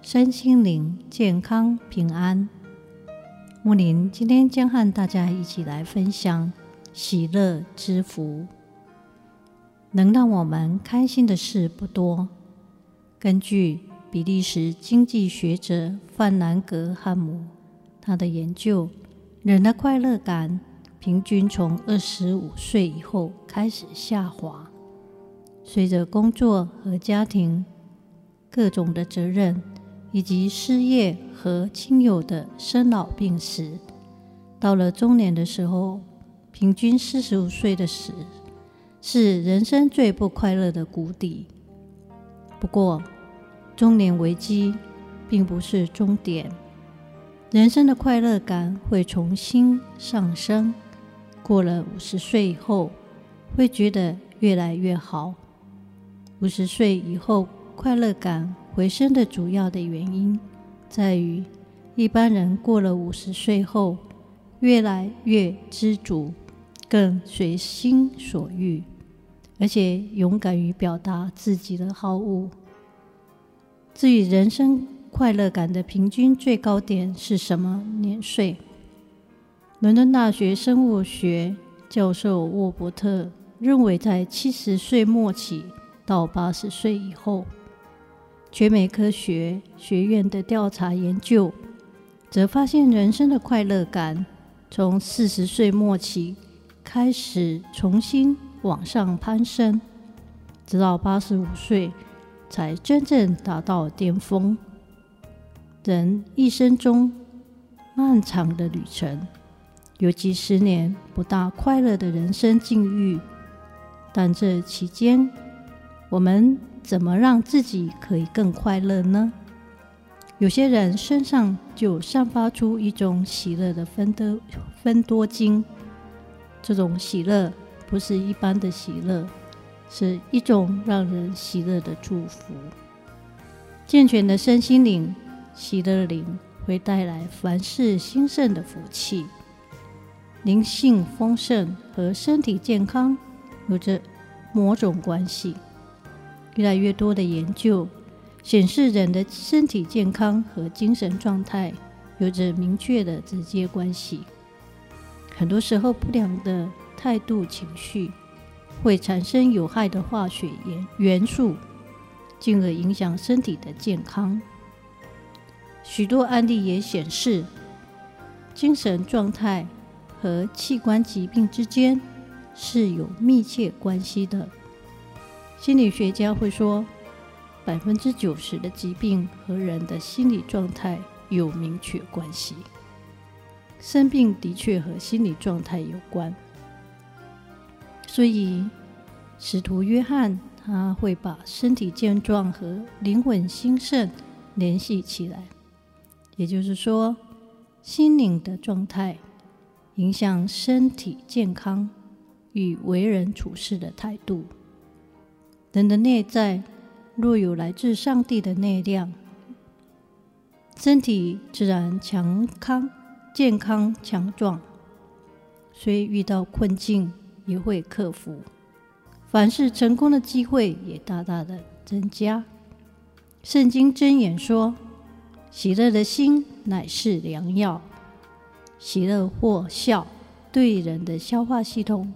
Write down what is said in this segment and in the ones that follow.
身心灵健康平安。木林今天将和大家一起来分享喜乐之福。能让我们开心的事不多。根据比利时经济学者范兰格汉姆他的研究，人的快乐感平均从二十五岁以后开始下滑，随着工作和家庭各种的责任。以及失业和亲友的生老病死，到了中年的时候，平均四十五岁的时，是人生最不快乐的谷底。不过，中年危机并不是终点，人生的快乐感会重新上升。过了五十岁以后，会觉得越来越好。五十岁以后，快乐感。回升的主要的原因在于，一般人过了五十岁后，越来越知足，更随心所欲，而且勇敢于表达自己的好恶。至于人生快乐感的平均最高点是什么年岁？伦敦大学生物学教授沃伯特认为，在七十岁末期到八十岁以后。全美科学学院的调查研究，则发现人生的快乐感从四十岁末期开始重新往上攀升，直到八十五岁才真正达到巅峰。人一生中漫长的旅程，有几十年不大快乐的人生境遇，但这期间，我们。怎么让自己可以更快乐呢？有些人身上就散发出一种喜乐的芬多芬多精，这种喜乐不是一般的喜乐，是一种让人喜乐的祝福。健全的身心灵，喜乐灵会带来凡事兴盛的福气。灵性丰盛和身体健康有着某种关系。越来越多的研究显示，人的身体健康和精神状态有着明确的直接关系。很多时候，不良的态度、情绪会产生有害的化学元元素，进而影响身体的健康。许多案例也显示，精神状态和器官疾病之间是有密切关系的。心理学家会说，百分之九十的疾病和人的心理状态有明确关系。生病的确和心理状态有关，所以使徒约翰他会把身体健壮和灵魂兴盛联系起来，也就是说，心灵的状态影响身体健康与为人处事的态度。人的内在若有来自上帝的力量，身体自然强康、健康、强壮。虽遇到困境，也会克服。凡事成功的机会也大大的增加。圣经箴言说：“喜乐的心乃是良药。”喜乐或笑对人的消化系统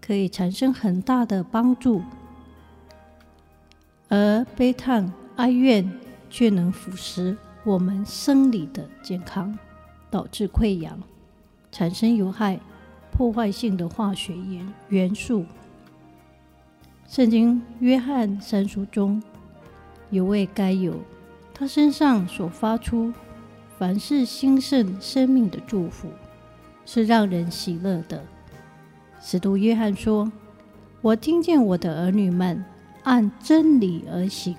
可以产生很大的帮助。而悲叹哀怨却能腐蚀我们生理的健康，导致溃疡，产生有害、破坏性的化学元元素。圣经约翰三书中有位该有，他身上所发出凡是兴盛生命的祝福，是让人喜乐的。使徒约翰说：“我听见我的儿女们。”按真理而行，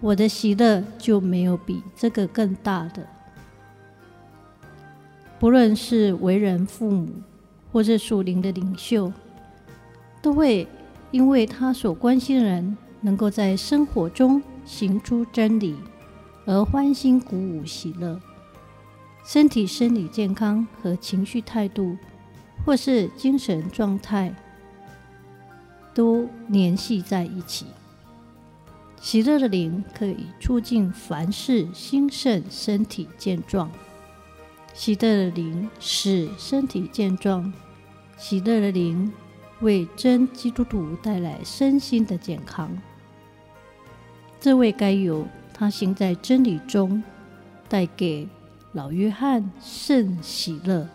我的喜乐就没有比这个更大的。不论是为人父母，或是属灵的领袖，都会因为他所关心的人能够在生活中行出真理，而欢欣鼓舞喜乐。身体、生理健康和情绪态度，或是精神状态，都联系在一起。喜乐的灵可以促进凡事兴盛，身体健壮。喜乐的灵使身体健壮，喜乐的灵为真基督徒带来身心的健康。这位该犹，他行在真理中，带给老约翰甚喜乐。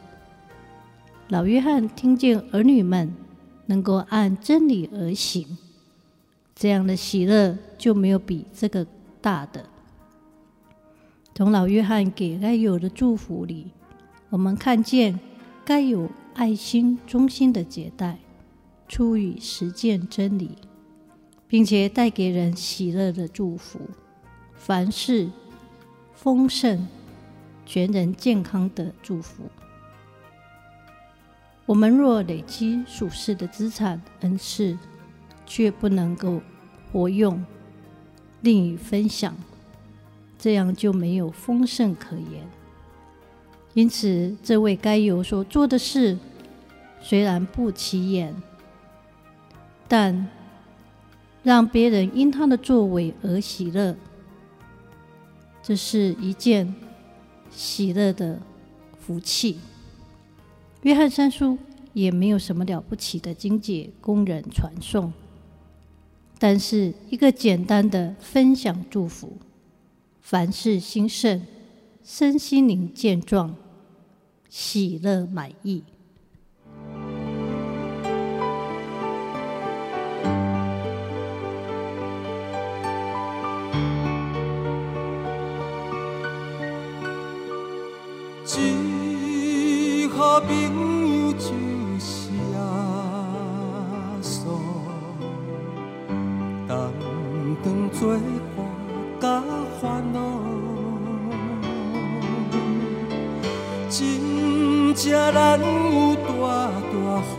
老约翰听见儿女们能够按真理而行，这样的喜乐就没有比这个大的。从老约翰给该有的祝福里，我们看见该有爱心忠心的接待，出于实践真理，并且带给人喜乐的祝福，凡事丰盛、全人健康的祝福。我们若累积属世的资产恩赐，却不能够活用、另与分享。这样就没有丰盛可言。因此，这位该有所做的事，虽然不起眼，但让别人因他的作为而喜乐，这是一件喜乐的福气。约翰三叔也没有什么了不起的经节供人传颂，但是一个简单的分享祝福。凡事兴盛，身心灵健壮，喜乐满溢。最好朋友就是耶稣，同当做伴甲烦恼，真正难有大大好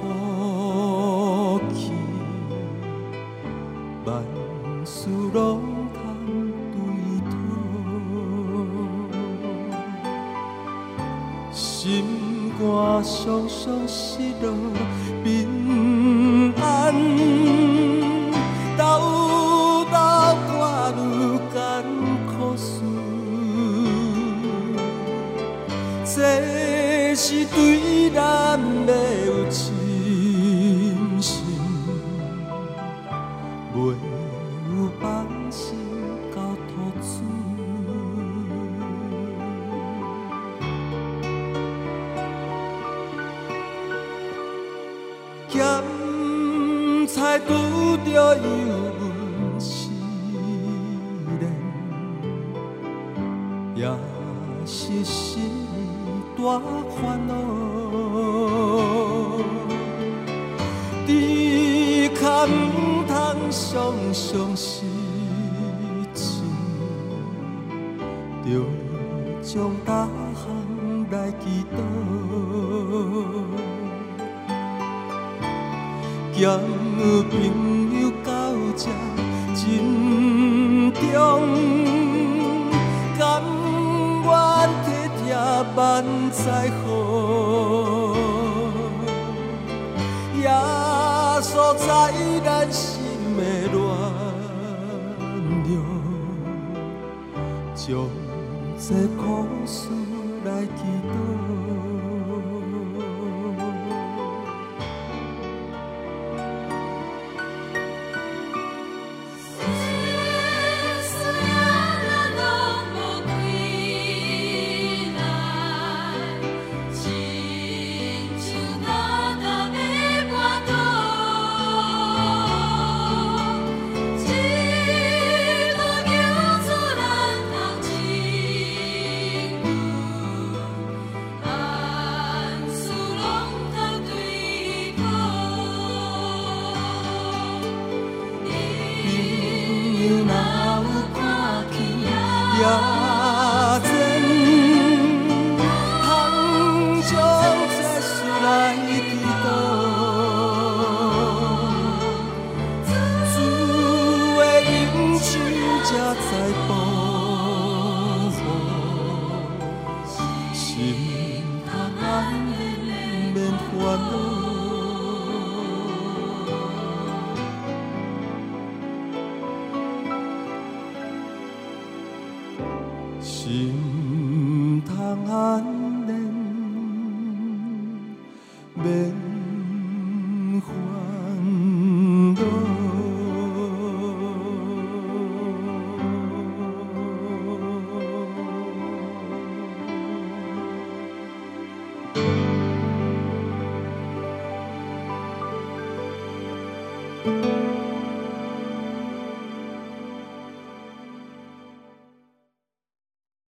肝常常失落咸菜拄着油温试炼，也是心。大烦恼，只可唔通常常失志，着将大项来祈祷，朋友到这真重，甘愿。万载好，耶稣在咱心的暖流，将这苦事来祈祷。yeah. 心